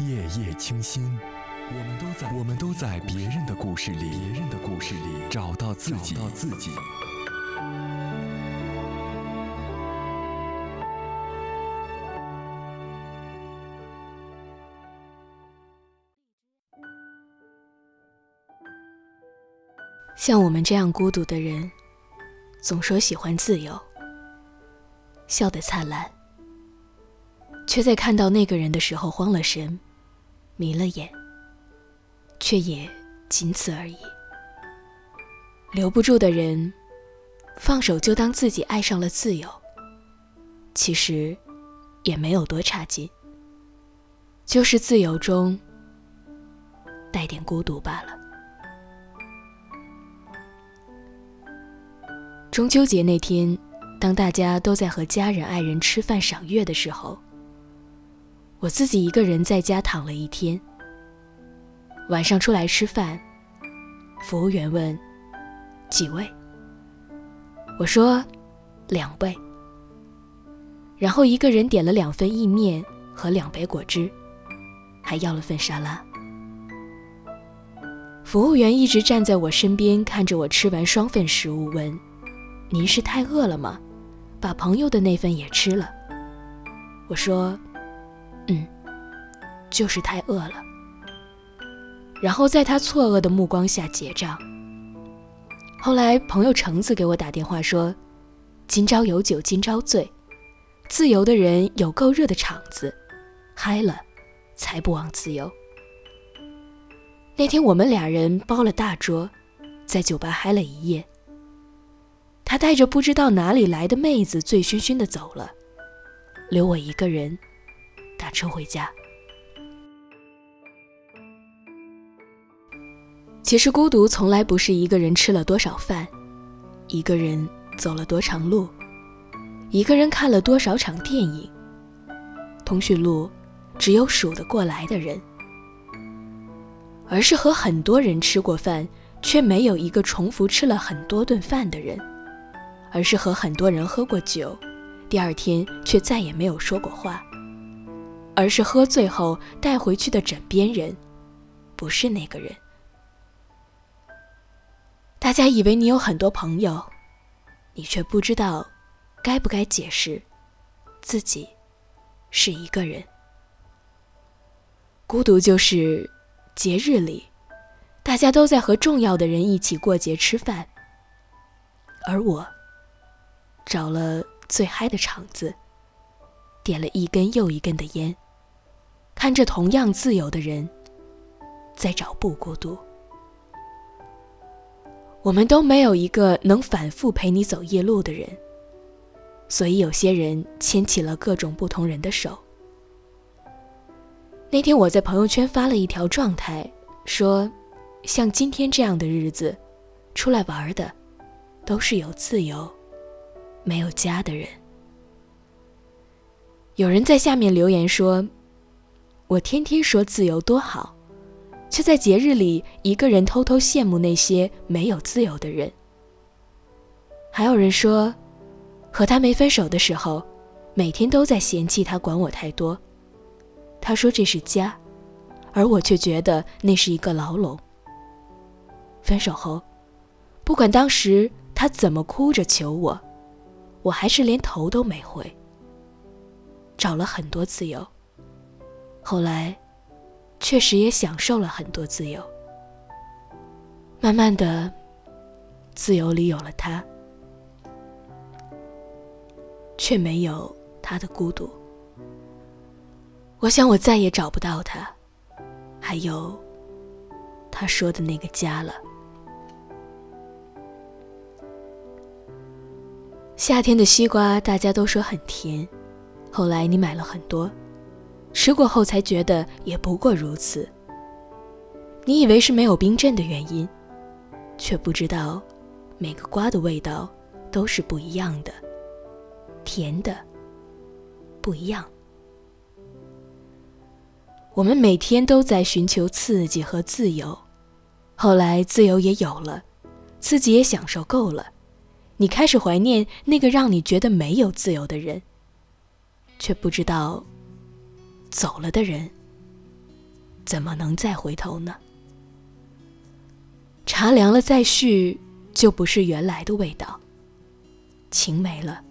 夜夜清心，我们都在我们都在别人的故事里，别人的故事里找到自己，找到自己。像我们这样孤独的人，总说喜欢自由，笑得灿烂，却在看到那个人的时候慌了神，迷了眼，却也仅此而已。留不住的人，放手就当自己爱上了自由，其实也没有多差劲，就是自由中带点孤独罢了。中秋节那天，当大家都在和家人、爱人吃饭赏月的时候，我自己一个人在家躺了一天。晚上出来吃饭，服务员问：“几位？”我说：“两位。”然后一个人点了两份意面和两杯果汁，还要了份沙拉。服务员一直站在我身边，看着我吃完双份食物，问。您是太饿了吗？把朋友的那份也吃了。我说：“嗯，就是太饿了。”然后在他错愕的目光下结账。后来朋友橙子给我打电话说：“今朝有酒今朝醉，自由的人有够热的场子，嗨了，才不枉自由。”那天我们俩人包了大桌，在酒吧嗨了一夜。他带着不知道哪里来的妹子，醉醺醺的走了，留我一个人打车回家。其实孤独从来不是一个人吃了多少饭，一个人走了多长路，一个人看了多少场电影。通讯录只有数得过来的人，而是和很多人吃过饭，却没有一个重复吃了很多顿饭的人。而是和很多人喝过酒，第二天却再也没有说过话。而是喝醉后带回去的枕边人，不是那个人。大家以为你有很多朋友，你却不知道该不该解释自己是一个人。孤独就是节日里，大家都在和重要的人一起过节吃饭，而我。找了最嗨的场子，点了一根又一根的烟，看着同样自由的人，在找不孤独。我们都没有一个能反复陪你走夜路的人，所以有些人牵起了各种不同人的手。那天我在朋友圈发了一条状态，说：像今天这样的日子，出来玩的，都是有自由。没有家的人，有人在下面留言说：“我天天说自由多好，却在节日里一个人偷偷羡慕那些没有自由的人。”还有人说，和他没分手的时候，每天都在嫌弃他管我太多。他说这是家，而我却觉得那是一个牢笼。分手后，不管当时他怎么哭着求我。我还是连头都没回，找了很多自由。后来，确实也享受了很多自由。慢慢的，自由里有了他，却没有他的孤独。我想，我再也找不到他，还有他说的那个家了。夏天的西瓜，大家都说很甜。后来你买了很多，吃过后才觉得也不过如此。你以为是没有冰镇的原因，却不知道每个瓜的味道都是不一样的，甜的不一样。我们每天都在寻求刺激和自由，后来自由也有了，自己也享受够了。你开始怀念那个让你觉得没有自由的人，却不知道，走了的人怎么能再回头呢？茶凉了再续，就不是原来的味道。情没了，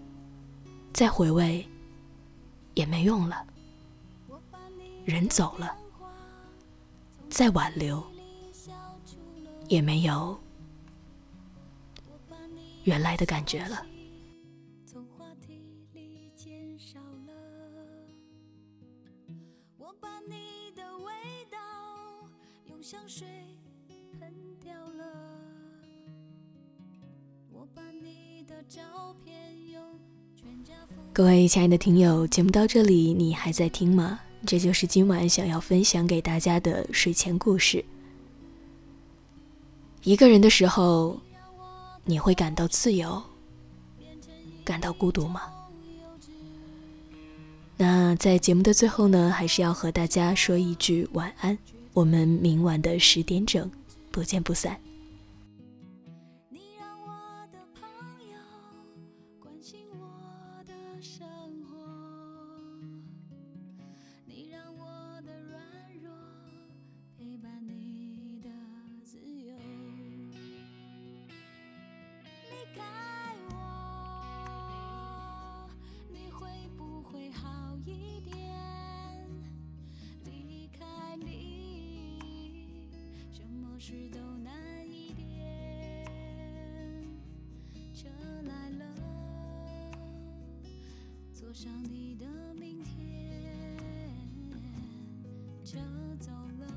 再回味也没用了。人走了，再挽留也没有原来的感觉了。香水喷掉了，我把你的照片用全家。各位亲爱的听友，节目到这里，你还在听吗？这就是今晚想要分享给大家的睡前故事。一个人的时候，你会感到自由，感到孤独吗？那在节目的最后呢，还是要和大家说一句晚安。我们明晚的十点整，不见不散。事都难一点，车来了，坐上你的明天。车走了，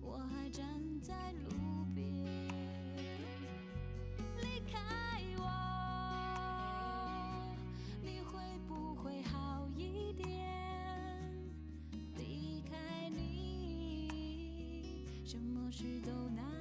我还站在路事都难。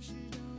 是都